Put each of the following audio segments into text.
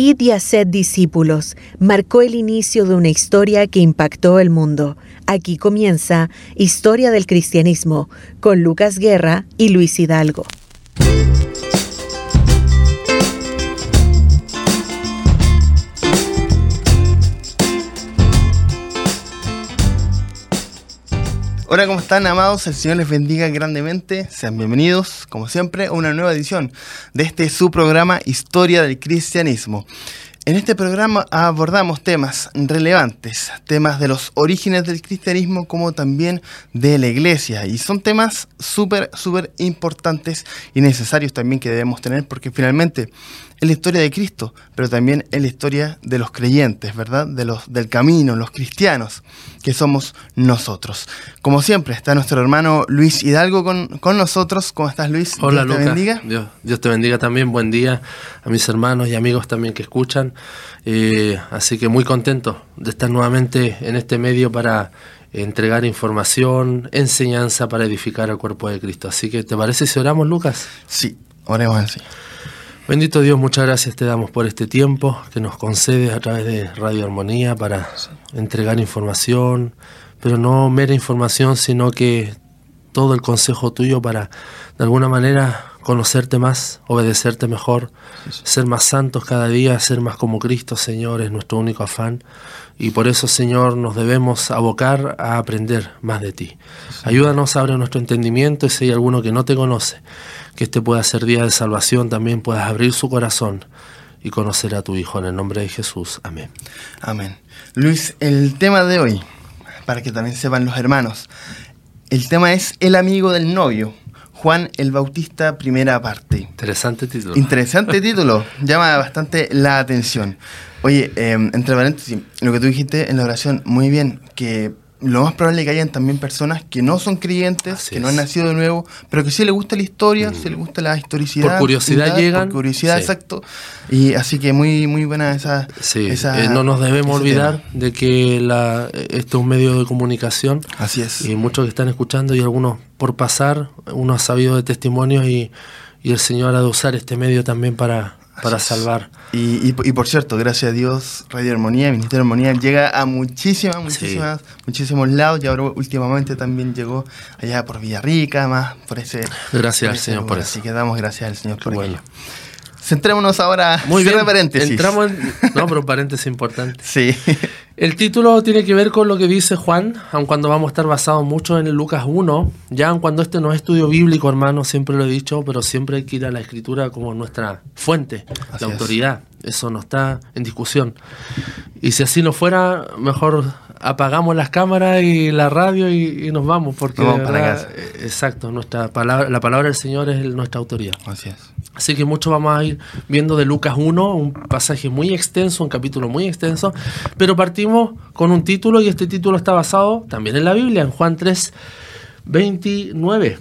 Y haced discípulos marcó el inicio de una historia que impactó el mundo. Aquí comienza Historia del Cristianismo con Lucas Guerra y Luis Hidalgo. Hola, ¿cómo están, amados? El Señor les bendiga grandemente. Sean bienvenidos, como siempre, a una nueva edición de este su programa Historia del Cristianismo. En este programa abordamos temas relevantes, temas de los orígenes del cristianismo como también de la iglesia. Y son temas súper, súper importantes y necesarios también que debemos tener porque finalmente es la historia de Cristo, pero también es la historia de los creyentes, ¿verdad? De los, del camino, los cristianos, que somos nosotros. Como siempre, está nuestro hermano Luis Hidalgo con, con nosotros. ¿Cómo estás, Luis? Hola, Dios te bendiga. Dios, te bendiga también. Buen día a mis hermanos y amigos también que escuchan. Eh, así que muy contento de estar nuevamente en este medio para entregar información, enseñanza para edificar al cuerpo de Cristo. Así que, ¿te parece si oramos, Lucas? Sí, oremos al Señor. Bendito Dios, muchas gracias te damos por este tiempo que nos concedes a través de Radio Armonía para entregar información, pero no mera información, sino que todo el consejo tuyo para de alguna manera conocerte más, obedecerte mejor, ser más santos cada día, ser más como Cristo, Señor, es nuestro único afán. Y por eso, Señor, nos debemos abocar a aprender más de ti. Ayúdanos, abre nuestro entendimiento y si hay alguno que no te conoce, que este pueda ser día de salvación, también puedas abrir su corazón y conocer a tu Hijo en el nombre de Jesús. Amén. Amén. Luis, el tema de hoy, para que también sepan los hermanos, el tema es el amigo del novio. Juan el Bautista, primera parte. Interesante título. Interesante título, llama bastante la atención. Oye, em, entre paréntesis, lo que tú dijiste en la oración, muy bien, que lo más probable es que hayan también personas que no son creyentes, que no han nacido de nuevo, pero que sí les gusta la historia, mm. sí les gusta la historicidad. Por curiosidad llegan. Por curiosidad, exacto. Y así que muy muy buena esa... Sí, eh, no nos debemos olvidar de que la, esto es un medio de comunicación. Así es. Y muchos que están escuchando y algunos por pasar, uno ha sabido de testimonios y, y el Señor ha de usar este medio también para para salvar. Y, y, por cierto, gracias a Dios, Radio Armonía, Ministerio de Armonía llega a muchísimas, muchísimas, muchísimos lados y ahora últimamente también llegó allá por Villarrica, más por ese... Gracias al Señor por eso. Así que damos gracias al Señor por ello. Centrémonos ahora. Muy bien. paréntesis. Entramos en. No, pero paréntesis importante. sí. El título tiene que ver con lo que dice Juan, aun cuando vamos a estar basados mucho en el Lucas 1, ya aun cuando este no es estudio bíblico, hermano, siempre lo he dicho, pero siempre hay que ir a la escritura como nuestra fuente, la autoridad. Eso no está en discusión. Y si así no fuera, mejor apagamos las cámaras y la radio y, nos vamos, porque eh, exacto, nuestra palabra, la palabra del Señor es nuestra autoridad. Así es. Así que mucho vamos a ir viendo de Lucas 1, un pasaje muy extenso, un capítulo muy extenso, pero partimos con un título y este título está basado también en la Biblia, en Juan 3, 29,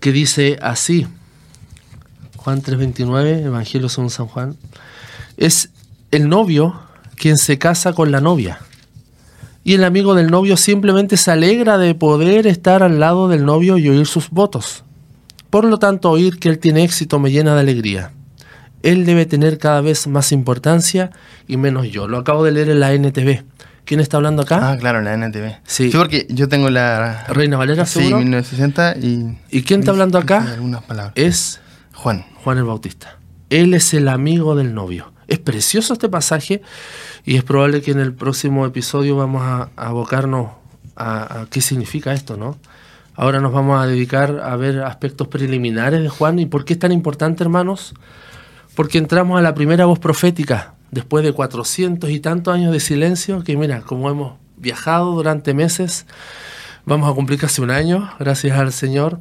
que dice así, Juan 3:29, Evangelio según San Juan, es el novio quien se casa con la novia. Y el amigo del novio simplemente se alegra de poder estar al lado del novio y oír sus votos. Por lo tanto, oír que él tiene éxito me llena de alegría. Él debe tener cada vez más importancia y menos yo. Lo acabo de leer en la NTV. ¿Quién está hablando acá? Ah, claro, la NTV. Sí. porque yo tengo la... Reina Valera, Sí, 1960 y... ¿Y quién está hablando acá? Algunas palabras. Es... Juan. Juan el Bautista. Él es el amigo del novio. Es precioso este pasaje y es probable que en el próximo episodio vamos a, abocarnos a, qué significa esto, ¿no? Ahora nos vamos a dedicar a ver aspectos preliminares de Juan y por qué es tan importante, hermanos. Porque entramos a la primera voz profética después de cuatrocientos y tantos años de silencio, que mira, como hemos viajado durante meses, vamos a cumplir casi un año, gracias al Señor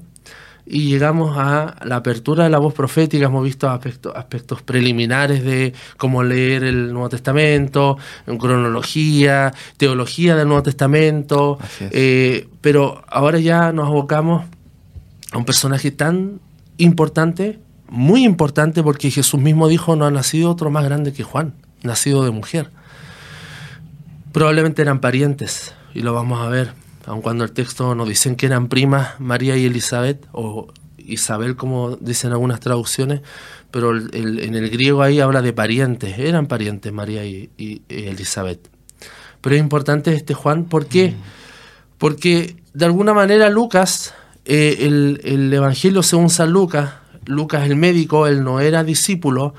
y llegamos a la apertura de la voz profética. Hemos visto aspectos, aspectos preliminares de cómo leer el Nuevo Testamento, en cronología, teología del Nuevo Testamento, eh, pero ahora ya nos abocamos a un personaje tan importante, muy importante, porque Jesús mismo dijo, no ha nacido otro más grande que Juan, nacido de mujer. Probablemente eran parientes, y lo vamos a ver aun cuando el texto nos dicen que eran primas María y Elizabeth, o Isabel, como dicen algunas traducciones, pero en el griego ahí habla de parientes, eran parientes María y, Elizabeth. Pero es importante este Juan, ¿por qué? Mm. Porque de alguna manera Lucas, eh, el, el, Evangelio según San Lucas, Lucas el médico, él no era discípulo,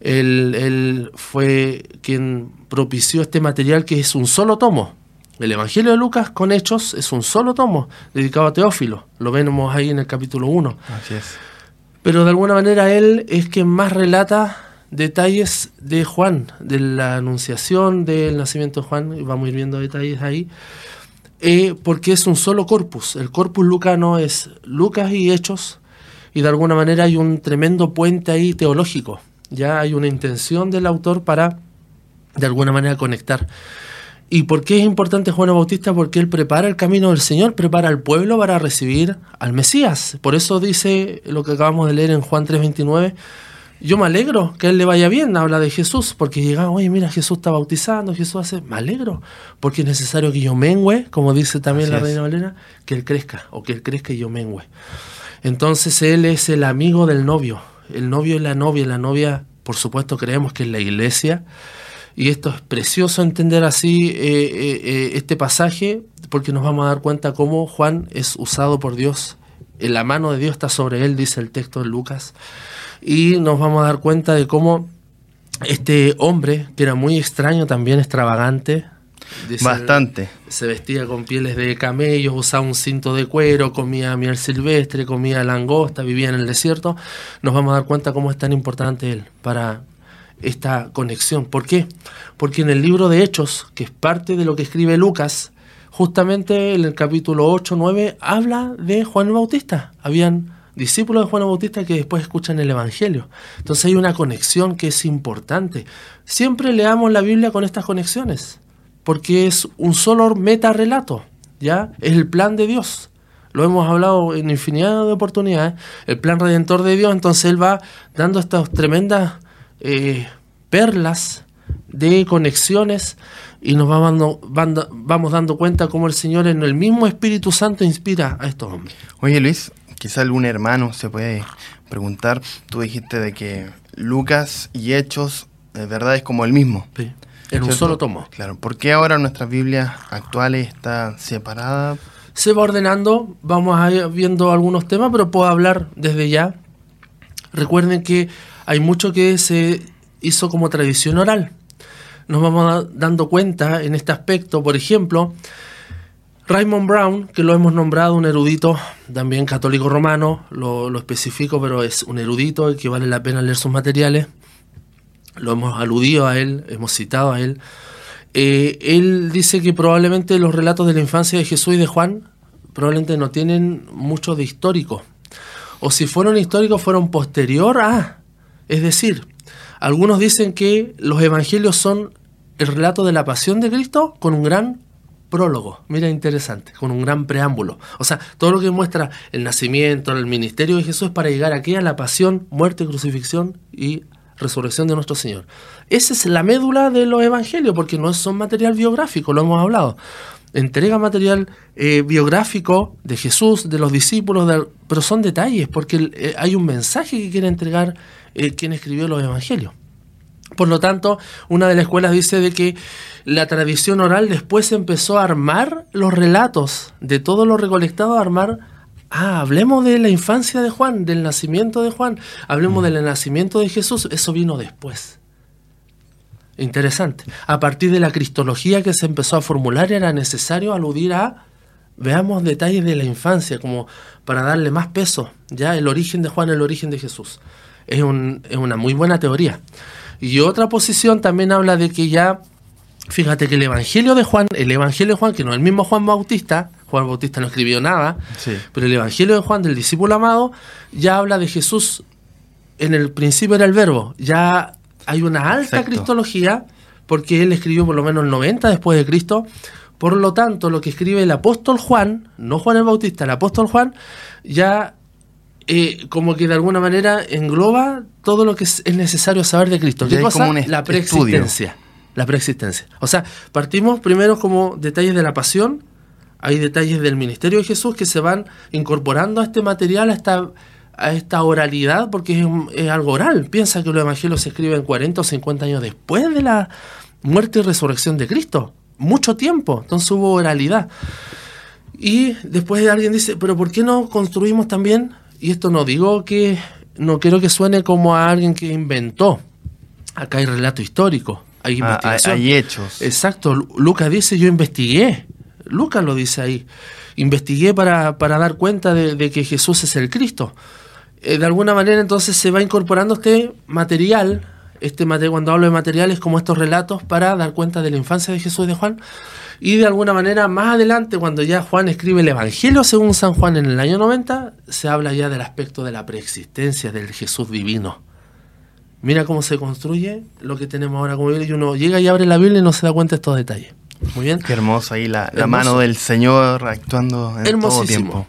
él, fue quien propició este material que es un solo tomo. El Evangelio de Lucas con hechos es un solo tomo dedicado a Teófilo. Lo vemos ahí en el capítulo 1. Así es. Pero de alguna manera él es quien más relata detalles de Juan, de la anunciación del nacimiento de Juan, y vamos a ir viendo detalles ahí, eh, porque es un solo corpus. El corpus lucano es Lucas y Hechos, y de alguna manera hay un tremendo puente ahí teológico ya hay una intención del autor para, de alguna manera, conectar. ¿Y por qué es importante Juan Bautista? Porque él prepara el camino del Señor, prepara al pueblo para recibir al Mesías. Por eso dice lo que acabamos de leer en Juan 3:29. Yo me alegro que a él le vaya bien, habla de Jesús, porque llega, oye, mira, Jesús está bautizando, Jesús hace, me alegro, porque es necesario que yo mengüe, como dice también la Reina Valera, que él crezca, o que él crezca y yo mengüe. Entonces él es el amigo del novio, el novio y la novia, la novia, por supuesto, creemos que es la iglesia. Y esto es precioso entender así eh, eh, eh, este pasaje, porque nos vamos a dar cuenta cómo Juan es usado por Dios. En la mano de Dios está sobre él, dice el texto de Lucas. Y nos vamos a dar cuenta de cómo este hombre, que era muy extraño, también extravagante, Bastante. Se vestía con pieles de camellos, usaba un cinto de cuero, comía miel silvestre, comía langosta, vivía en el desierto. Nos vamos a dar cuenta cómo es tan importante él para esta conexión. ¿Por qué? Porque en el libro de Hechos, que es parte de lo que escribe Lucas, justamente en el capítulo 8, 9, habla de Juan Bautista. Habían discípulos de Juan Bautista que después escuchan el Evangelio. Entonces hay una conexión que es importante. Siempre leamos la Biblia con estas conexiones porque es un solo meta relato, ¿ya? Es el plan de Dios. Lo hemos hablado en infinidad de oportunidades, el plan redentor de Dios, entonces Él va dando estas tremendas eh, perlas de conexiones y nos vamos dando cuenta cómo el Señor en el mismo Espíritu Santo inspira a estos hombres. Oye Luis, quizá algún hermano se puede preguntar, tú dijiste de que Lucas y Hechos, de verdad es como el mismo. Sí. En un solo tomo. Claro. ¿Por qué ahora nuestras Biblias actuales está separada? Se va ordenando, vamos a ir viendo algunos temas, pero puedo hablar desde ya. Recuerden que hay mucho que se hizo como tradición oral. Nos vamos dando cuenta en este aspecto, por ejemplo, Raymond Brown, que lo hemos nombrado un erudito también católico romano, lo, especifico, pero es un erudito que vale la pena leer sus materiales lo hemos aludido a él, hemos citado a él. Eh, él dice que probablemente los relatos de la infancia de Jesús y de Juan probablemente no tienen mucho de histórico. O si fueron históricos, fueron posterior a. Es decir, algunos dicen que los evangelios son el relato de la pasión de Cristo con un gran prólogo, mira interesante, con un gran preámbulo. O sea, todo lo que muestra el nacimiento, el ministerio de Jesús es para llegar aquí a la pasión, muerte, crucifixión y resurrección de nuestro Señor. Esa es la médula de los evangelios, porque no son material biográfico, lo hemos hablado. Entrega material eh, biográfico de Jesús, de los discípulos, pero son detalles, porque eh, hay un mensaje que quiere entregar eh, quien escribió los evangelios. Por lo tanto, una de las escuelas dice de que la tradición oral después empezó a armar los relatos de todo lo recolectado, a armar Ah, hablemos de la infancia de Juan, del nacimiento de Juan, hablemos mm. del nacimiento de Jesús, eso vino después. Interesante. A partir de la cristología que se empezó a formular era necesario aludir a, veamos detalles de la infancia, como para darle más peso, ya el origen de Juan, el origen de Jesús. Es, es una muy buena teoría. Y otra posición también habla de que ya, fíjate que el Evangelio de Juan, el Evangelio de Juan, que no es el mismo Juan Bautista, Juan Bautista no escribió nada, pero el Evangelio de Juan, del discípulo amado, ya habla de Jesús, en el principio era el verbo, ya hay una alta cristología, porque él escribió por lo menos el 90 después de Cristo, por lo tanto, lo que escribe el apóstol Juan, no Juan el Bautista, el apóstol Juan, ya eh, como que de alguna manera engloba todo lo que es, necesario saber de Cristo. ¿Qué cosa? la preexistencia. La preexistencia. O sea, partimos primero como detalles de la pasión, Hay detalles del ministerio de Jesús que se van incorporando a este material, a esta, a esta oralidad, porque es, algo oral. Piensa que los evangelios se escriben 40 o 50 años después de la muerte y resurrección de Cristo. Mucho tiempo. Entonces hubo oralidad. Y después alguien dice, pero ¿por qué no construimos también? Y esto no digo que, no quiero que suene como a alguien que inventó. Acá hay relato histórico, hay Ah, investigación. hay hechos. Exacto, Lu- Lucas dice, yo investigué. Lucas lo dice ahí. Investigué para, para dar cuenta de, de que Jesús es el Cristo. Eh, de alguna manera entonces se va incorporando este material, este material, cuando hablo de materiales como estos relatos, para dar cuenta de la infancia de Jesús y de Juan. Y de alguna manera más adelante, cuando ya Juan escribe el Evangelio según San Juan en el año 90, se habla ya del aspecto de la preexistencia del Jesús divino. Mira cómo se construye lo que tenemos ahora como Biblia y uno llega y abre la Biblia y no se da cuenta de estos detalles. Muy bien. Qué hermoso ahí la, la mano del Señor actuando en todo tiempo.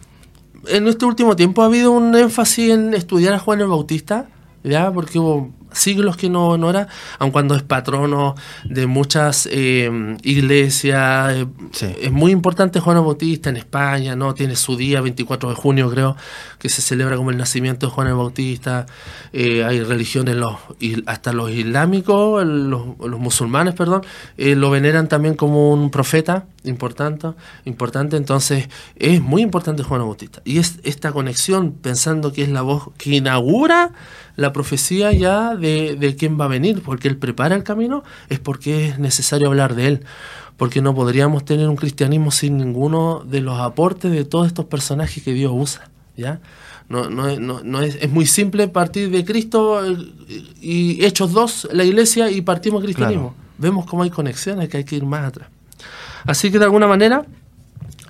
En este último tiempo ha habido un énfasis en estudiar a Juan el Bautista, ¿ya? Porque hubo siglos que no, no era, aun cuando es patrono de muchas eh, iglesias. eh, Sí. Es muy importante Juan el Bautista en España, ¿no? Tiene su día, 24 de junio creo, que se celebra como el nacimiento de Juan el Bautista. Eh, hay religiones, los, hasta los islámicos, los, los musulmanes, perdón, eh, lo veneran también como un profeta importante, importante. Entonces es muy importante Juan Bautista. Y es esta conexión, pensando que es la voz que inaugura la profecía ya de, de quién va a venir, porque él prepara el camino, es porque es necesario hablar de él. Porque no podríamos tener un cristianismo sin ninguno de los aportes de todos estos personajes que Dios usa. ¿ya? No, no, es- no, no es, es muy simple partir de Cristo eh, y Hechos 2, la iglesia, y partimos cristianismo. Vemos cómo hay conexiones, que hay que ir más atrás. Así que de alguna manera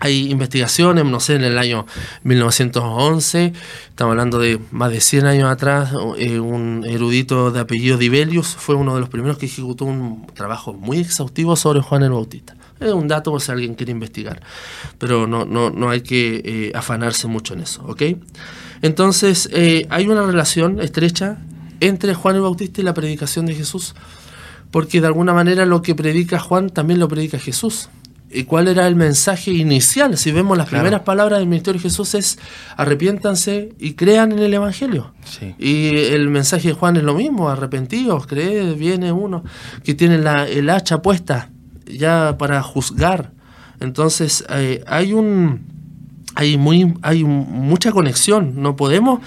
hay investigaciones, no sé, en el año 1911, estamos hablando de más de 100 años atrás, eh, un erudito de apellido Dibelius fue uno de los primeros que ejecutó un trabajo muy exhaustivo sobre Juan el Bautista. Es un dato por si alguien quiere investigar, pero no, no, no hay que eh, afanarse mucho en eso, ¿ok? Entonces, eh, hay una relación estrecha entre Juan el Bautista y la predicación de Jesús, porque de alguna manera lo que predica Juan también lo predica Jesús. ¿Y cuál era el mensaje inicial? Si vemos las Claro. primeras palabras del ministerio de Jesús es arrepiéntanse y crean en el Evangelio. Sí. Y el mensaje de Juan es lo mismo, arrepentidos, creed, viene uno que tiene la, el hacha puesta ya para juzgar. Entonces eh, hay un hay muy hay mucha conexión, no podemos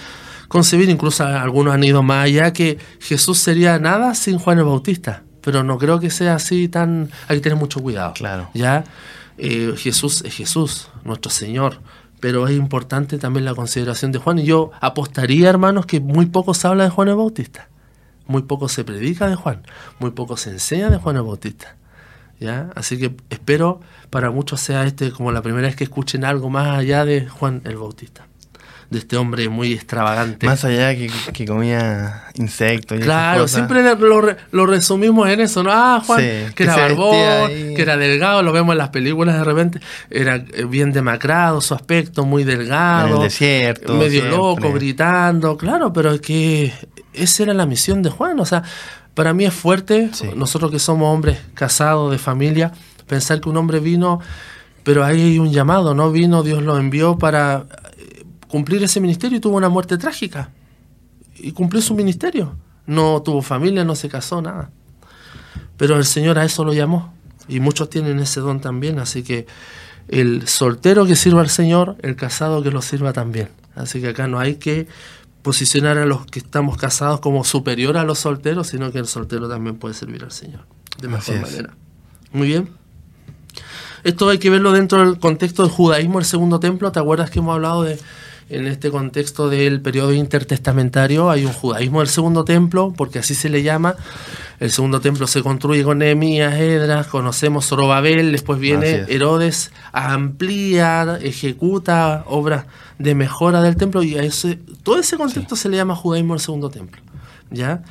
concebir, incluso algunos han ido más allá, que Jesús sería nada sin Juan el Bautista, pero no creo que sea así tan, hay que tener mucho cuidado. Claro. Ya Eh, Jesús es Jesús, nuestro Señor, pero es importante también la consideración de Juan y yo apostaría, hermanos, que muy poco se habla de Juan el Bautista, muy poco se predica de Juan, muy poco se enseña de Juan el Bautista. ¿Ya? Así que espero para muchos sea este como la primera vez que escuchen algo más allá de Juan el Bautista, de este hombre muy extravagante. Más allá que, que comía insectos y esas Claro, cosas. siempre lo, re- lo resumimos en eso, ¿no? Ah, Juan, Sí, que, que era barbón, que era delgado, lo vemos en las películas de repente, era eh, bien demacrado, su aspecto muy delgado, En el desierto, medio siempre. loco, gritando, claro, pero es que esa era la misión de Juan, o sea, para mí es fuerte, Sí. nosotros que somos hombres casados, de familia, pensar que un hombre vino, pero ahí hay un llamado, ¿no? Vino, Dios lo envió para cumplir ese ministerio y tuvo una muerte trágica y cumplió su ministerio. No tuvo familia, no se casó, nada. Pero el Señor a eso lo llamó. Y muchos tienen ese don también. Así que el soltero que sirva al Señor, el casado que lo sirva también. Así que acá no hay que posicionar a los que estamos casados como superior a los solteros, sino que el soltero también puede servir al Señor. De mejor manera. Muy bien. Esto hay que verlo dentro del contexto del judaísmo, el segundo templo. ¿Te acuerdas que hemos hablado de, en este contexto del periodo intertestamentario? Hay un judaísmo del segundo templo, porque así se le llama. El segundo templo se construye con Nehemías, Edras, conocemos Zorobabel, después viene es. Herodes, amplía, ejecuta obras de mejora del templo y a ese, todo ese contexto se le llama judaísmo del segundo templo. ¿Ya?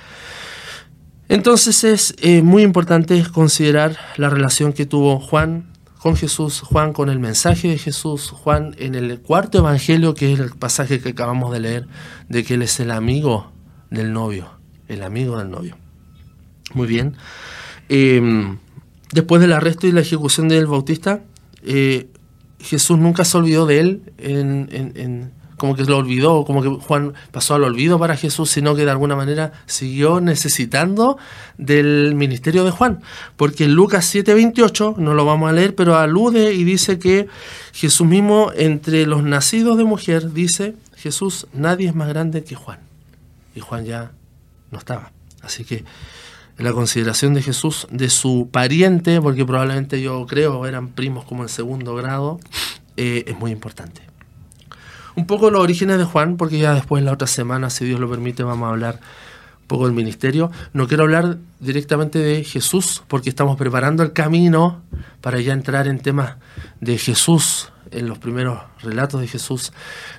Entonces es eh, muy importante considerar la relación que tuvo Juan con Jesús, Juan con el mensaje de Jesús, Juan en el cuarto evangelio, que es el pasaje que acabamos de leer, de que él es el amigo del novio, el amigo del novio. Muy bien. Eh, después del arresto y la ejecución del Bautista, eh, Jesús nunca se olvidó de él en como que lo olvidó, como que Juan pasó al olvido para Jesús, sino que de alguna manera siguió necesitando del ministerio de Juan. Porque en Lucas 7:28, no lo vamos a leer, pero alude y dice que Jesús mismo, entre los nacidos de mujer, dice, Jesús, nadie es más grande que Juan. Y Juan ya no estaba. Así que la consideración de Jesús de su pariente, porque probablemente yo creo eran primos como en segundo grado, eh, es muy importante un poco los orígenes de Juan, porque ya después la otra semana, si Dios lo permite, vamos a hablar un poco del ministerio. No quiero hablar directamente de Jesús, porque estamos preparando el camino para ya entrar en temas de Jesús, en los primeros relatos de Jesús,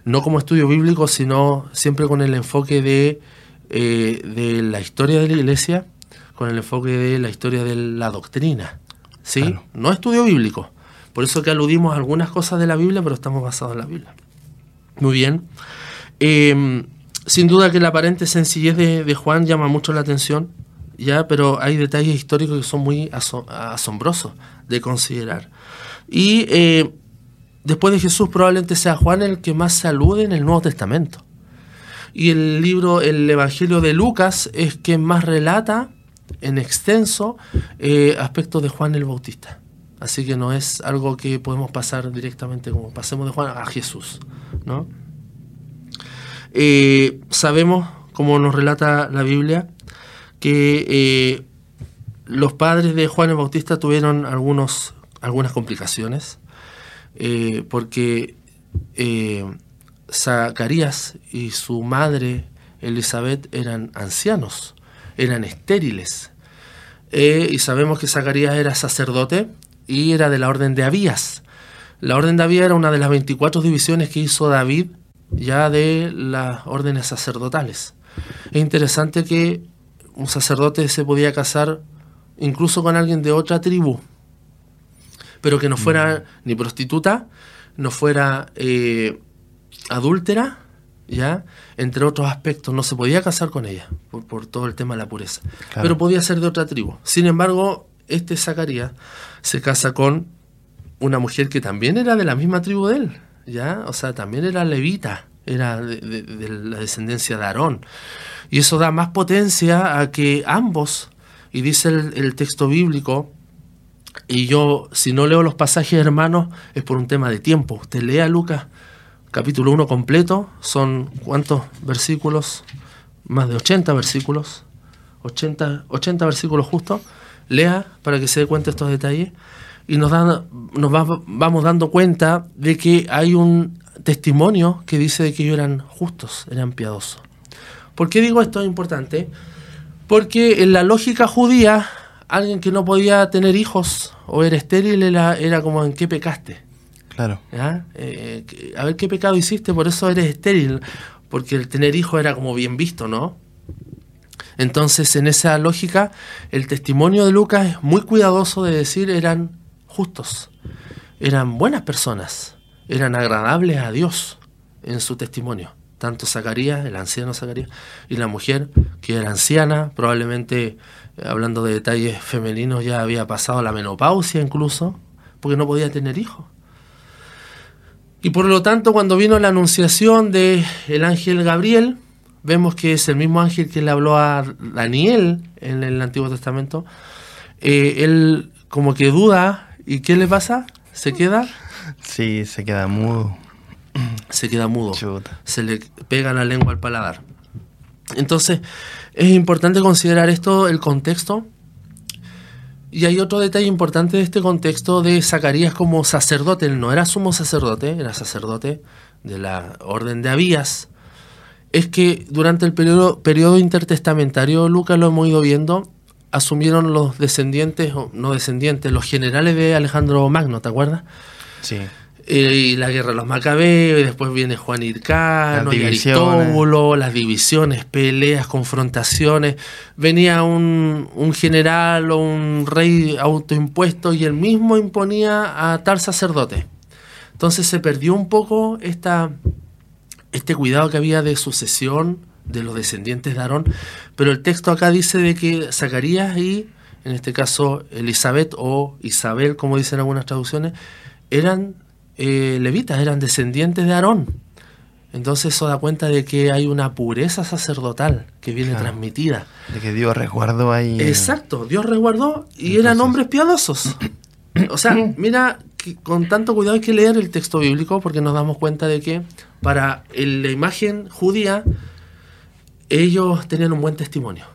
no como estudio bíblico, sino siempre con el enfoque de, eh, de la historia de la iglesia, con el enfoque de la historia de la doctrina. ¿Sí? No estudio bíblico. Por eso que aludimos a algunas cosas de la Biblia, pero estamos basados en la Biblia. Muy bien. Em, sin duda que la aparente sencillez de, Juan llama mucho la atención, ya, pero hay detalles históricos que son muy asombrosos de considerar. Y eh, después de Jesús probablemente sea Juan el que más se alude en el Nuevo Testamento. Y el libro, el Evangelio de Lucas, es quien más relata en extenso eh, aspectos de Juan el Bautista. Así que no es algo que podemos pasar directamente como pasemos de Juan a Jesús. ¿no? Eh, sabemos, como nos relata la Biblia, que eh, los padres de Juan el Bautista tuvieron algunos, algunas complicaciones, eh, porque Zacarías y su madre Elizabeth eran ancianos, eran estériles. y sabemos que Zacarías era sacerdote y era de la orden de Abías. La orden de Abías era una de las 24 divisiones que hizo David ya de las órdenes sacerdotales. Es interesante que un sacerdote se podía casar incluso con alguien de otra tribu, pero que no fuera mm. ni prostituta, no fuera eh, adúltera, ¿ya? Entre otros aspectos, no se podía casar con ella por, todo el tema de la pureza, pero podía ser de otra tribu. Sin embargo, este Zacarías se casa con una mujer que también era de la misma tribu de él, ¿ya? O sea, también era levita, era de, la descendencia de Aarón. Y eso da más potencia a que ambos, y dice el, texto bíblico, y yo, si no leo los pasajes hermanos, es por un tema de tiempo. Usted lea Lucas capítulo 1 completo, son cuántos versículos, más de 80 versículos, 80, 80 versículos justos. Lea para que se dé cuenta de estos detalles y nos, dan, nos vamos dando cuenta de que hay un testimonio que dice de que ellos eran justos, eran piadosos. ¿Por qué digo esto es importante? Porque en la lógica judía, alguien que no podía tener hijos o era estéril era, era como en qué pecaste. Claro. Eh, a ver qué pecado hiciste, por eso eres estéril, porque el tener hijos era como bien visto, ¿no? Entonces, en esa lógica, el testimonio de Lucas es muy cuidadoso de decir eran justos, eran buenas personas, eran agradables a Dios en su testimonio. Tanto Zacarías, el anciano Zacarías, y la mujer, que era anciana, probablemente, eh, hablando de detalles femeninos, ya había pasado la menopausia incluso, porque no podía tener hijos. Y por lo tanto, cuando vino la anunciación del el ángel Gabriel, vemos que es el mismo ángel que le habló a Daniel en el Antiguo Testamento. Eh, él como que duda ¿Y qué le pasa? ¿Se queda? Sí, se queda mudo. Se queda mudo. Se le pega la lengua al paladar. Entonces, es importante considerar esto, el contexto. Y hay otro detalle importante de este contexto de Zacarías como sacerdote. Él no era sumo sacerdote, era sacerdote de la orden de Abías. Es que durante el periodo, periodo intertestamentario, Lucas lo hemos ido viendo, asumieron los descendientes, o no descendientes, los generales de Alejandro Magno, ¿te acuerdas? Sí. Eh, y la guerra de los macabeos, y después viene Juan Hircano, y Aristóbulo, las divisiones, peleas, confrontaciones. Venía un, un, general o un rey autoimpuesto y él mismo imponía a tal sacerdote. Entonces se perdió un poco esta, este cuidado que había de sucesión de los descendientes de Aarón, pero el texto acá dice de que Zacarías y, en este caso, Elizabeth o Isabel, como dicen algunas traducciones, eran eh, levitas, eran descendientes de Aarón. Entonces eso da cuenta de que hay una pureza sacerdotal que viene transmitida. De que Dios resguardó ahí. Exacto, Dios resguardó y eran hombres piadosos. O sea, mira, con tanto cuidado hay que leer el texto bíblico porque nos damos cuenta de que para la imagen judía ellos tenían un buen testimonio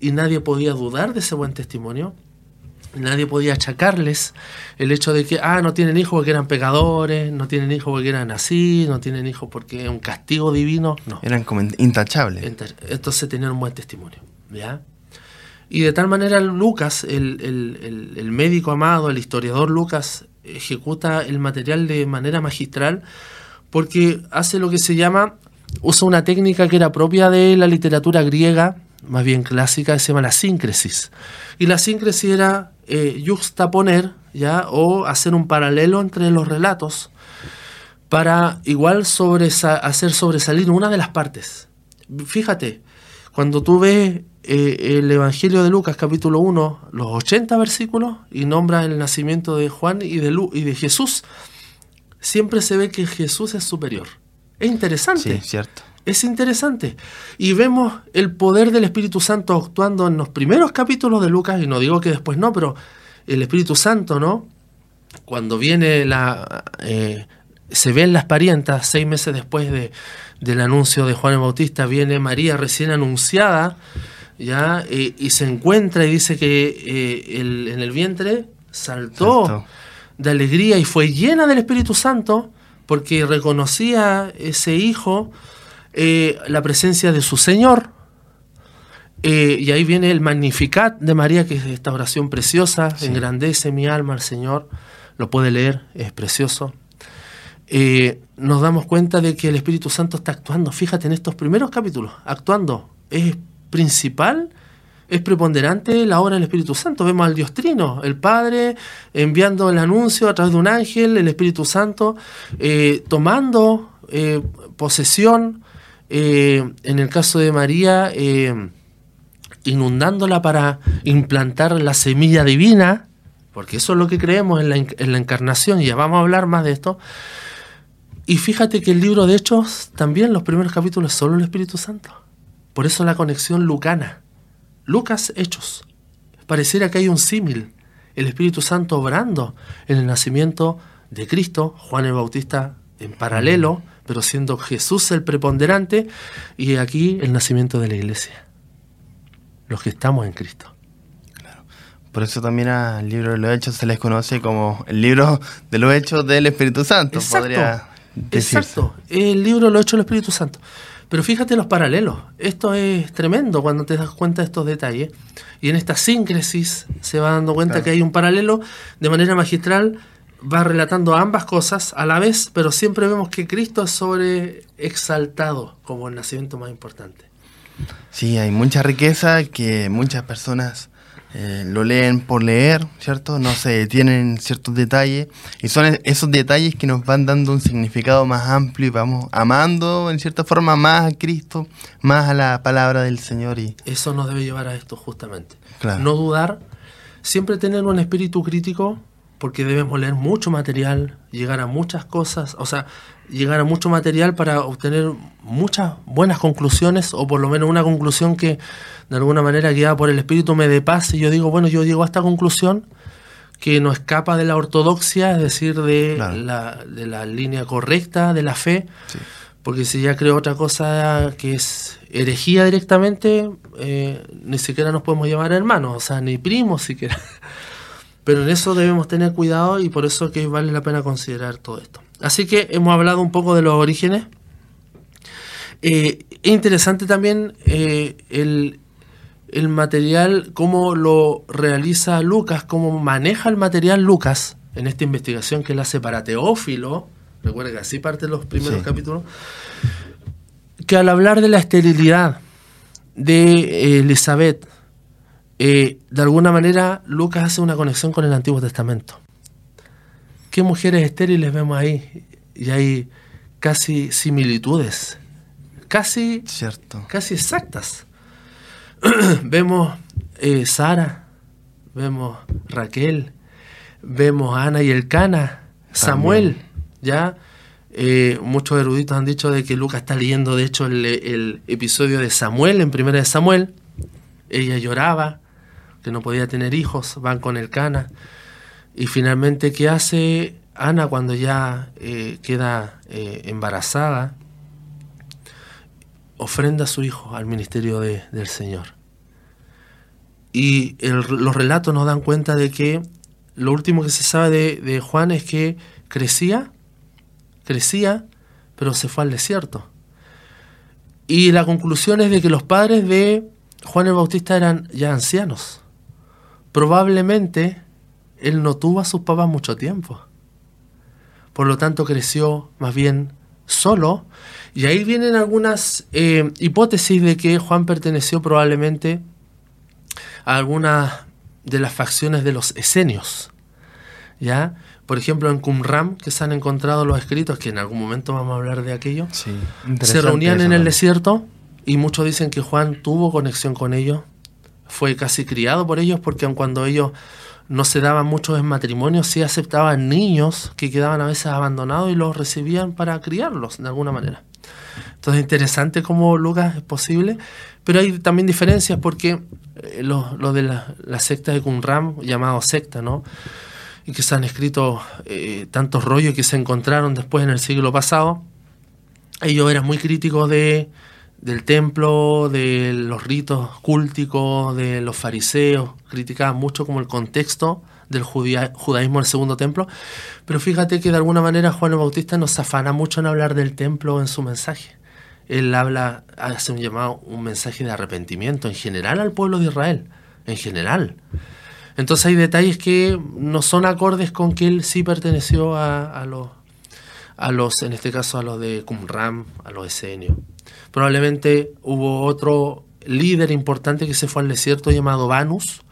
y nadie podía dudar de ese buen testimonio. Nadie podía achacarles el hecho de que, ah, no tienen hijos porque eran pecadores, no tienen hijos porque eran así, no tienen hijos porque es un castigo divino. No. Eran como intachables. Entonces tenían un buen testimonio. ¿ya? Y de tal manera Lucas, el, médico amado, el historiador Lucas, ejecuta el material de manera magistral porque hace lo que se llama, usa una técnica que era propia de la literatura griega, más bien clásica, que se llama la síncresis. Y la síncresis era eh, juxtaponer, ¿ya? o hacer un paralelo entre los relatos para igual hacer sobresalir una de las partes. Fíjate, cuando tú ves eh, el Evangelio de Lucas capítulo 1, los 80 versículos, y nombra el nacimiento de Juan y de, y de Jesús, siempre se ve que Jesús es superior. Es interesante. Sí, cierto. Es interesante. Y vemos el poder del Espíritu Santo actuando en los primeros capítulos de Lucas, y no digo que después no, pero el Espíritu Santo, ¿no? Cuando viene la... Eh, se ven las parientas, seis meses después de, del anuncio de Juan el Bautista, viene María recién anunciada, ¿ya? Eh, y se encuentra y dice que eh, en el vientre saltó, de alegría y fue llena del Espíritu Santo porque reconocía ese hijo eh, la presencia de su Señor. y ahí viene el Magnificat de María, que es esta oración preciosa, engrandece mi alma al Señor, lo puede leer, es precioso. nos damos cuenta de que el Espíritu Santo está actuando, fíjate en estos primeros capítulos, actuando, es principal es preponderante la obra del Espíritu Santo. Vemos al Dios Trino, el Padre enviando el anuncio a través de un ángel, el Espíritu Santo eh, tomando eh, posesión, eh, en el caso de María, inundándola para implantar la semilla divina, porque eso es lo que creemos en la, en la encarnación, y ya vamos a hablar más de esto. Y fíjate que el libro de Hechos, también los primeros capítulos, solo el Espíritu Santo. Por eso la conexión lucana. Lucas Hechos. Pareciera que hay un símil. El Espíritu Santo obrando en el nacimiento de Cristo, Juan el Bautista en paralelo, pero siendo Jesús el preponderante, y aquí el nacimiento de la iglesia. Los que estamos en Cristo. Por eso también al libro de los Hechos se les conoce como el libro de los Hechos del Espíritu Santo. Exacto, exacto. el libro de los Hechos del Espíritu Santo. Pero fíjate los paralelos. Esto es tremendo cuando te das cuenta de estos detalles. Y en esta síncresis se va dando cuenta que hay un paralelo de manera magistral. Va relatando ambas cosas a la vez, pero siempre vemos que Cristo es sobre exaltado como el nacimiento más importante. Sí, hay mucha riqueza que muchas personas eh, lo leen por leer, ¿cierto? No se detienen ciertos detalles y son esos detalles que nos van dando un significado más amplio y vamos amando en cierta forma más a Cristo, más a la palabra del Señor. y Eso nos debe llevar a esto justamente. No dudar, siempre tener un espíritu crítico porque debemos leer mucho material, llegar a muchas cosas, o sea, llegar a mucho material para obtener muchas buenas conclusiones o por lo menos una conclusión que de alguna manera guiada por el espíritu me dé paz y yo digo, bueno, yo llego a esta conclusión que no escapa de la ortodoxia, es decir, de, la, de la línea correcta de la fe, porque si ya creo otra cosa que es herejía directamente, eh, ni siquiera nos podemos llamar hermanos, o sea, ni primos siquiera. Pero en eso debemos tener cuidado y por eso que vale la pena considerar todo esto. Así que hemos hablado un poco de los orígenes. Eh, es interesante también eh, el, el, material, cómo lo realiza Lucas, cómo maneja el material Lucas en esta investigación que él hace para Teófilo. Recuerda que así parten los primeros capítulos. Que al hablar de la esterilidad de Elizabeth, eh, de alguna manera Lucas hace una conexión con el Antiguo Testamento. ¿Qué mujeres estériles vemos ahí? Y hay casi similitudes, casi, Cierto. casi exactas. vemos eh, Sara, vemos Raquel, vemos Ana y Elcana, Samuel, Ya eh, muchos eruditos han dicho de que Lucas está leyendo, de hecho, el, episodio de Samuel, en primera de Samuel. Ella lloraba, que no podía tener hijos, van con el cana. Y finalmente, ¿qué hace Ana cuando ya eh, queda eh, embarazada? Ofrenda a su hijo al ministerio del Señor. Y los relatos nos dan cuenta de que lo último que se sabe de Juan es que crecía crecía, pero se fue al desierto. Y la conclusión es de que los padres de Juan el Bautista eran ya ancianos. Probablemente él no tuvo a sus papás mucho tiempo. Por lo tanto creció más bien solo. Y ahí vienen algunas eh, hipótesis de que Juan perteneció probablemente a alguna de las facciones de los esenios. ¿Ya? por ejemplo, en Qumran, que se han encontrado los escritos, que en algún momento vamos a hablar de aquello, se reunían en el desierto y muchos dicen que Juan tuvo conexión con ellos, fue casi criado por ellos, porque aun cuando ellos no se daban muchos en matrimonio, sí aceptaban niños que quedaban a veces abandonados y los recibían para criarlos de alguna manera. Entonces, interesante cómo Lucas es posible, pero hay también diferencias porque eh, lo, de la, la, secta de Qumran, llamado secta, ¿no? y que se han escrito eh, tantos rollos que se encontraron después en el siglo pasado, ellos eran muy críticos de, del templo, de los ritos cúlticos, de los fariseos, criticaban mucho como el contexto del judaísmo del segundo templo, pero fíjate que de alguna manera Juan el Bautista nos afana mucho en hablar del templo en su mensaje. Él habla, hace un llamado, un mensaje de arrepentimiento en general al pueblo de Israel, en general. Entonces hay detalles que no son acordes con que él sí perteneció a, los, a los, en este caso a los de Qumran, a los esenios. Probablemente hubo otro líder importante que se fue al desierto llamado Vanus,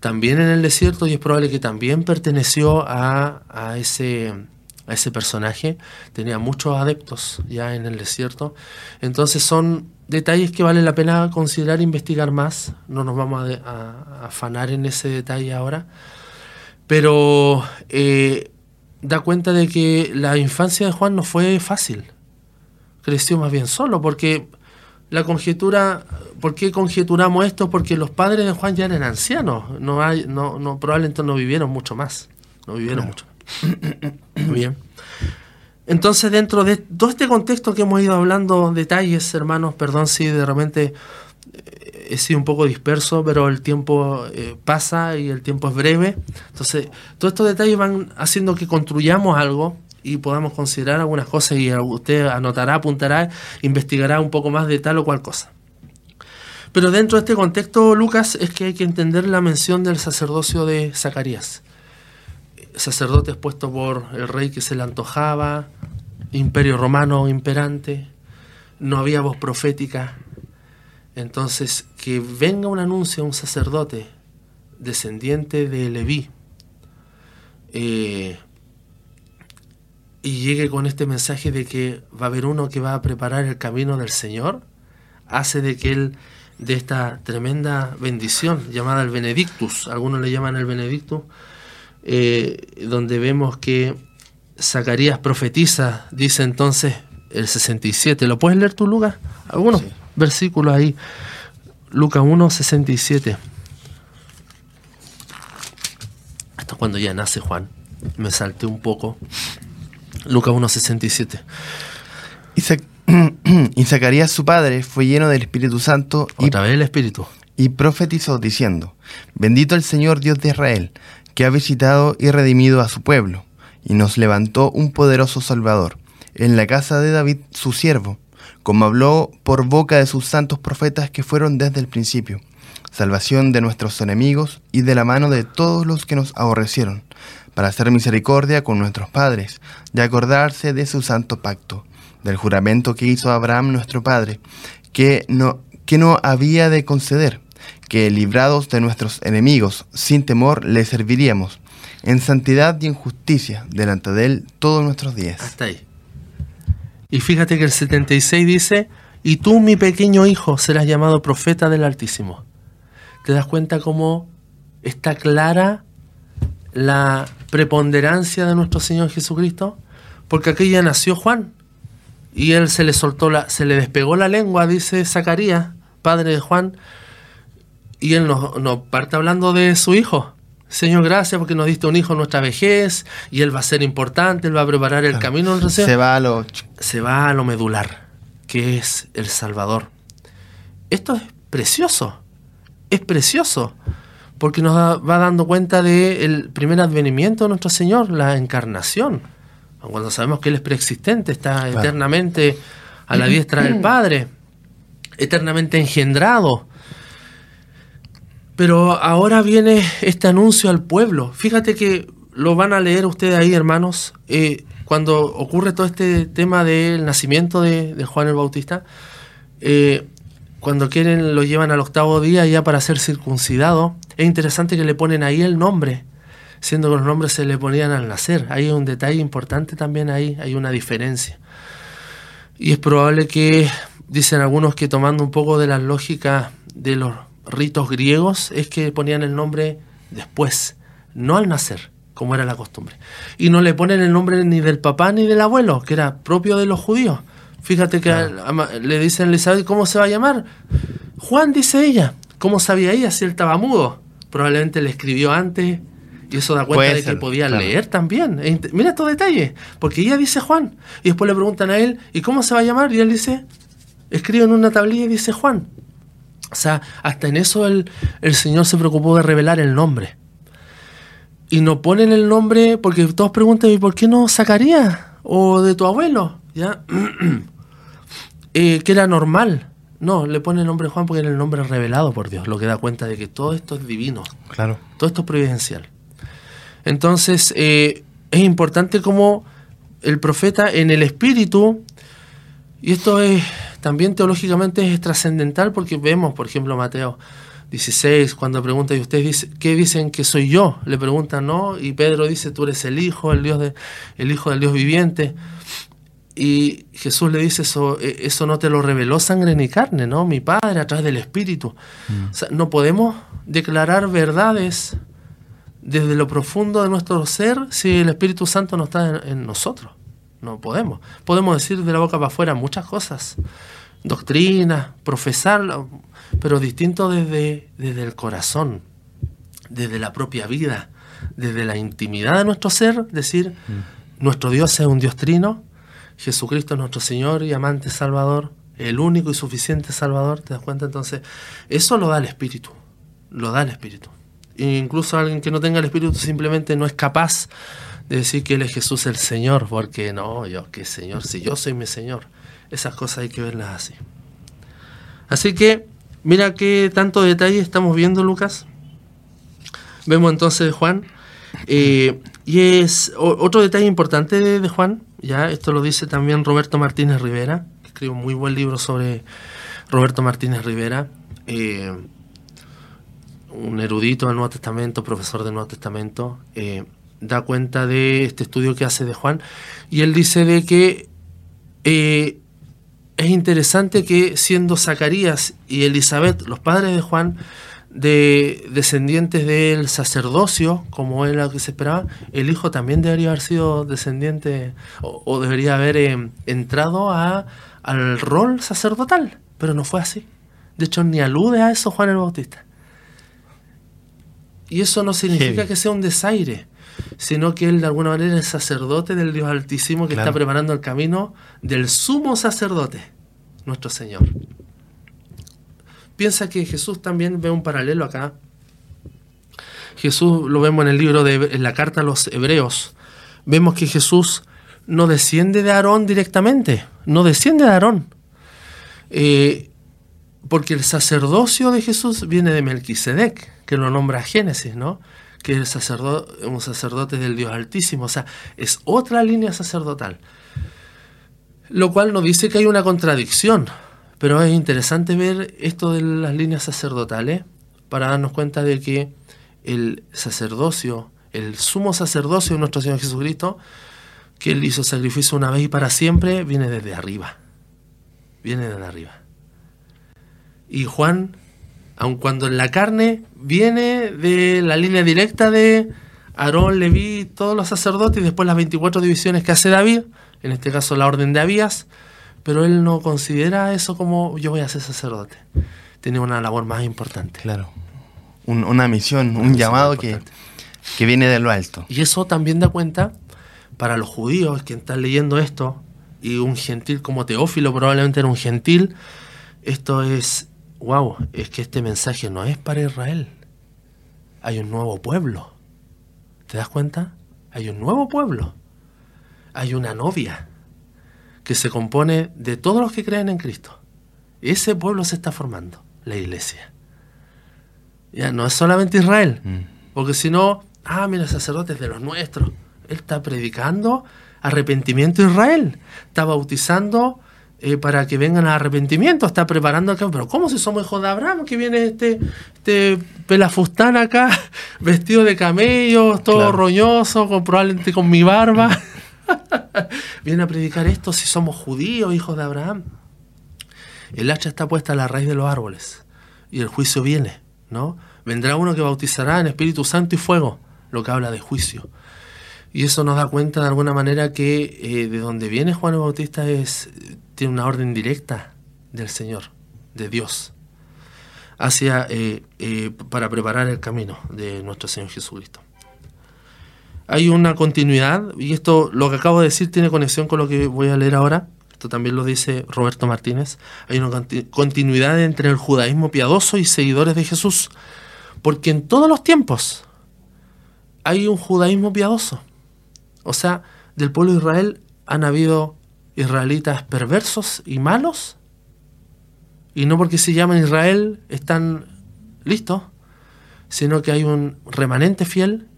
también en el desierto, y es probable que también perteneció a, a ese a ese personaje, tenía muchos adeptos ya en el desierto. Entonces son detalles que vale la pena considerar e investigar más. No nos vamos a, afanar en ese detalle ahora. Pero eh, da cuenta de que la infancia de Juan no fue fácil. Creció más bien solo, porque la conjetura, ¿por qué conjeturamos esto? Porque los padres de Juan ya eran ancianos, no hay, no, no, probablemente no vivieron mucho más, no vivieron mucho. Muy bien. Entonces, dentro de todo este contexto que hemos ido hablando, detalles, hermanos, perdón si de repente eh, he sido un poco disperso, pero el tiempo eh, pasa y el tiempo es breve. Entonces, todos estos detalles van haciendo que construyamos algo y podamos considerar algunas cosas y usted anotará, apuntará, investigará un poco más de tal o cual cosa. Pero dentro de este contexto, Lucas, es que hay que entender la mención del sacerdocio de Zacarías sacerdote puesto por el rey que se le antojaba, imperio romano imperante, no había voz profética. Entonces, que venga un anuncio a un sacerdote descendiente de Leví eh, y llegue con este mensaje de que va a haber uno que va a preparar el camino del Señor, hace de que él, de esta tremenda bendición llamada el Benedictus, algunos le llaman el Benedictus, eh, donde vemos que Zacarías profetiza, dice entonces el 67. ¿Lo puedes leer tú, Lucas? Algunos versículos ahí. Lucas 1, 67. Esto es cuando ya nace Juan. Me salté un poco. Lucas 1, 67. Y, Zacarías su padre fue lleno del Espíritu Santo. Otra vez el Espíritu. Y profetizó diciendo, bendito el Señor Dios de Israel que ha visitado y redimido a su pueblo, y nos levantó un poderoso Salvador, en la casa de David su siervo, como habló por boca de sus santos profetas que fueron desde el principio, salvación de nuestros enemigos y de la mano de todos los que nos aborrecieron, para hacer misericordia con nuestros padres, y acordarse de su santo pacto, del juramento que hizo Abraham nuestro padre, que no, que no había de conceder que librados de nuestros enemigos, sin temor le serviríamos, en santidad y en justicia, delante de Él todos nuestros días. Hasta ahí. Y fíjate que el 76 dice, y tú, mi pequeño hijo, serás llamado profeta del Altísimo. ¿Te das cuenta cómo está clara la preponderancia de nuestro Señor Jesucristo? porque aquí ya nació Juan. Y él se le soltó la, se le despegó la lengua, dice Zacarías, padre de Juan, y él nos, nos parte hablando de su hijo. Señor, gracias porque nos diste un hijo en nuestra vejez y él va a ser importante, él va a preparar el camino. Se va a lo... Se va a lo medular, que es el Salvador. Esto es precioso, es precioso, porque nos va dando cuenta del primer advenimiento de nuestro Señor, la encarnación. Cuando sabemos que Él es preexistente, está eternamente a la diestra del Padre, eternamente engendrado pero ahora viene este anuncio al pueblo. Fíjate que lo van a leer ustedes ahí, hermanos, eh, cuando ocurre todo este tema del nacimiento de, Juan el Bautista. Eh, cuando quieren lo llevan al octavo día ya para ser circuncidado. Es interesante que le ponen ahí el nombre, siendo que los nombres se le ponían al nacer. Hay un detalle importante también ahí, hay una diferencia. Y es probable que, dicen algunos, que tomando un poco de la lógica de los ritos griegos es que ponían el nombre después, no al nacer, como era la costumbre. Y no le ponen el nombre ni del papá ni del abuelo, que era propio de los judíos. Fíjate que le dicen a Elizabeth, ¿cómo se va a llamar? Juan, dice ella. ¿Cómo sabía ella si él estaba mudo? Probablemente le escribió antes y eso da cuenta de que podía leer también. E mira estos detalles, porque ella dice Juan. Y después le preguntan a él, ¿y cómo se va a llamar? Y él dice, escribe en una tablilla y dice Juan. O sea, hasta en eso el, Señor se preocupó de revelar el nombre. Y no ponen el nombre porque todos preguntan, ¿y por qué no sacaría? O de tu abuelo, ¿ya? Eh, que era normal. No, le pone el nombre Juan porque era el nombre revelado por Dios, lo que da cuenta de que todo esto es divino. Claro. Todo esto es providencial. Entonces, eh, es importante como el profeta en el espíritu, y esto es también teológicamente es trascendental porque vemos, por ejemplo, Mateo 16, cuando pregunta, ¿y ustedes dice, qué dicen que soy yo? Le preguntan, ¿no? Y Pedro dice, tú eres el Hijo, el, Dios de, el Hijo del Dios viviente. Y Jesús le dice, eso, e, eso no te lo reveló sangre ni carne, ¿no? Mi Padre a través del Espíritu. Mm. no podemos declarar verdades desde lo profundo de nuestro ser si el Espíritu Santo no está en nosotros. No podemos. Podemos decir de la boca para afuera muchas cosas, doctrina, profesarlo, pero distinto desde, desde el corazón, desde la propia vida, desde la intimidad de nuestro ser, decir, mm. nuestro Dios es un Dios trino, Jesucristo es nuestro Señor y amante Salvador, el único y suficiente Salvador, ¿te das cuenta? Entonces, eso lo da el Espíritu, lo da el Espíritu. E incluso alguien que no tenga el Espíritu simplemente no es capaz de decir que Él es Jesús el Señor, porque no, yo, ¿qué Señor? Si yo soy mi Señor. Esas cosas hay que verlas así. Así que, mira qué tanto detalle estamos viendo, Lucas. Vemos entonces Juan. Eh, y es otro detalle importante de, Juan, ya esto lo dice también Roberto Martínez Rivera, que escribe un muy buen libro sobre Roberto Martínez Rivera, eh, un erudito del Nuevo Testamento, profesor del Nuevo Testamento. Eh, da cuenta de este estudio que hace de Juan, y él dice de que eh, es interesante que siendo Zacarías y Elizabeth los padres de Juan, de descendientes del sacerdocio, como era lo que se esperaba, el hijo también debería haber sido descendiente o, debería haber eh, entrado a, al rol sacerdotal, pero no fue así. De hecho, ni alude a eso Juan el Bautista. Y eso no significa que sea un desaire sino que él de alguna manera es sacerdote del Dios Altísimo que está preparando el camino del sumo sacerdote, nuestro Señor. Piensa que Jesús también ve un paralelo acá. Jesús lo vemos en el libro de en la carta a los hebreos. Vemos que Jesús no desciende de Aarón directamente, no desciende de Aarón. Eh, porque el sacerdocio de Jesús viene de Melquisedec, que lo nombra Génesis, ¿no? que es sacerdote, un sacerdote del Dios Altísimo, o sea, es otra línea sacerdotal. Lo cual no dice que hay una contradicción, pero es interesante ver esto de las líneas sacerdotales para darnos cuenta de que el sacerdocio, el sumo sacerdocio de nuestro Señor Jesucristo, que Él hizo sacrificio una vez y para siempre, viene desde arriba. Viene desde arriba. Y Juan aun cuando en la carne viene de la línea directa de Aarón, Leví, todos los sacerdotes y después las 24 divisiones que hace David, en este caso la orden de Abías, pero él no considera eso como yo voy a ser sacerdote. Tiene una labor más importante. Claro. una misión, un llamado que, que viene de lo alto. Y eso también da cuenta para los judíos que están leyendo esto, y un gentil como Teófilo probablemente era un gentil, esto es, wow, es que este mensaje no es para Israel. Hay un nuevo pueblo. ¿Te das cuenta? Hay un nuevo pueblo. Hay una novia que se compone de todos los que creen en Cristo. Ese pueblo se está formando, la iglesia. Ya no es solamente Israel, mm. porque si no, ah, mira, sacerdotes de los nuestros. Él está predicando arrepentimiento a Israel, está bautizando eh, para que vengan al arrepentimiento, está preparando acá. Pero ¿cómo si somos hijos de Abraham? Que viene este, este pelafustán acá, vestido de camellos, todo roñoso, con, probablemente con mi barba. viene a predicar esto si somos judíos, hijos de Abraham. El hacha está puesta a la raíz de los árboles y el juicio viene, ¿no? Vendrá uno que bautizará en Espíritu Santo y fuego, lo que habla de juicio. Y eso nos da cuenta de alguna manera que eh, de donde viene Juan el Bautista es tiene una orden directa del Señor, de Dios, hacia eh, eh, para preparar el camino de nuestro Señor Jesucristo. Hay una continuidad, y esto lo que acabo de decir tiene conexión con lo que voy a leer ahora. Esto también lo dice Roberto Martínez. Hay una continuidad entre el judaísmo piadoso y seguidores de Jesús. Porque en todos los tiempos hay un judaísmo piadoso. O sea, del pueblo de Israel han habido israelitas perversos y malos. Y no porque se llaman Israel están listos, sino que hay un remanente fiel,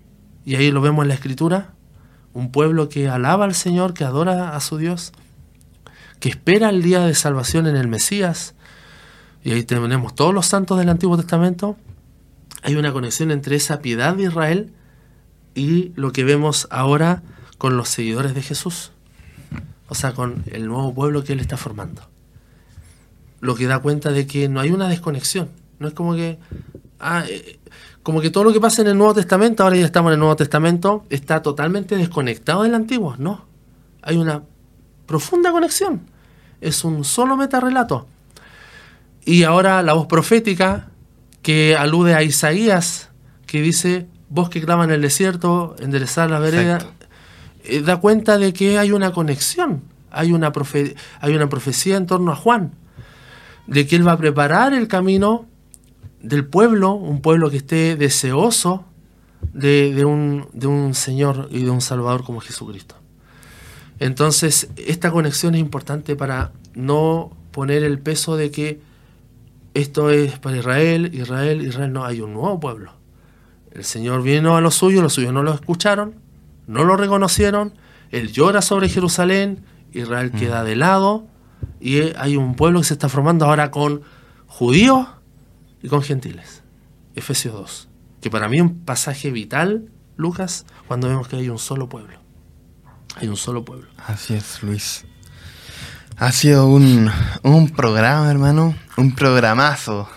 y ahí lo vemos en la escritura, un pueblo que alaba al Señor, que adora a su Dios, que espera el día de salvación en el Mesías, y ahí tenemos todos los santos del Antiguo Testamento, hay una conexión entre esa piedad de Israel y lo que vemos ahora con los seguidores de Jesús, o sea, con el nuevo pueblo que Él está formando. Lo que da cuenta de que no hay una desconexión, no es como que, ah, eh, como que todo lo que pasa en el Nuevo Testamento, ahora ya estamos en el Nuevo Testamento, está totalmente desconectado del Antiguo, no, hay una profunda conexión, es un solo metarrelato. Y ahora la voz profética que alude a Isaías, que dice, vos que clama en el desierto, enderezar la vereda, eh, da cuenta de que hay una conexión, hay una, hay una profecía en torno a Juan, de que él va a preparar el camino del pueblo, un pueblo que esté deseoso de, un, de un Señor y de un Salvador como Jesucristo. Entonces, esta conexión es importante para no poner el peso de que esto es para Israel, Israel, Israel, no, hay un nuevo pueblo. El Señor vino a los suyos, los suyos no lo escucharon, no lo reconocieron, él llora sobre Jerusalén, Israel mm. queda de lado y hay un pueblo que se está formando ahora con judíos y con gentiles. Efesios 2, que para mí es un pasaje vital, Lucas, cuando vemos que hay un solo pueblo. Hay un solo pueblo. Así es, Luis. Ha sido un, un programa, hermano, un programazo.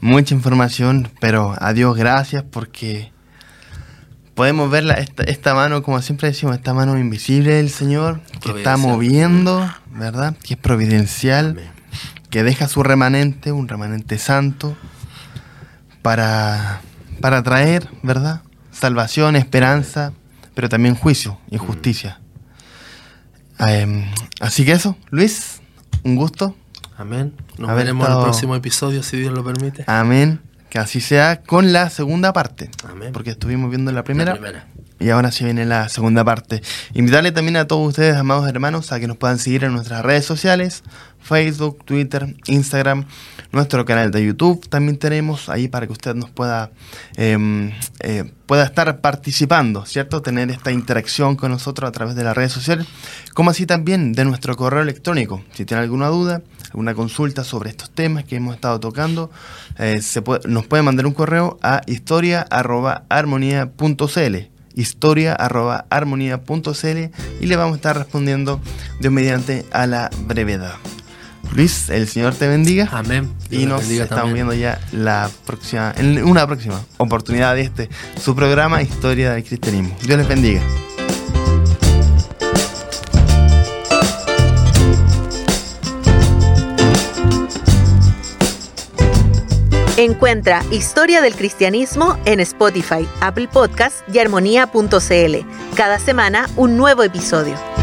Mucha información, pero a Dios gracias porque podemos ver esta, mano, como siempre decimos, esta mano invisible del Señor, que está moviendo, ¿verdad? Que es providencial, que deja su remanente, un remanente santo, para, para traer, ¿verdad? Salvación, esperanza, pero también juicio y justicia. Em, así que eso, Luis, un gusto. Amén. Nos veremos en el próximo episodio, si Dios lo permite. Amén. Que así sea con la segunda parte. Porque estuvimos viendo la primera. Y ahora sí viene la segunda parte. Invitarle también a todos ustedes, amados hermanos, a que nos puedan seguir en nuestras redes sociales, Facebook, Twitter, Instagram, nuestro canal de YouTube también tenemos ahí para que usted nos pueda, em, eh, pueda estar participando, ¿cierto? Tener esta interacción con nosotros a través de las redes sociales, como así también de nuestro correo electrónico. Si tiene alguna duda, alguna consulta sobre estos temas que hemos estado tocando, eh, se nos puede mandar un correo a historia.armonía.cl historia.armonía.cl y le vamos a estar respondiendo de mediante a la brevedad. Luis, el Señor te bendiga. Amén. y nos estamos viendo ya la próxima, en una próxima oportunidad de este, su programa Historia del Cristianismo. Dios les bendiga. Encuentra Historia del Cristianismo en Spotify, Apple Podcast y armonía.cl. Cada semana un nuevo episodio.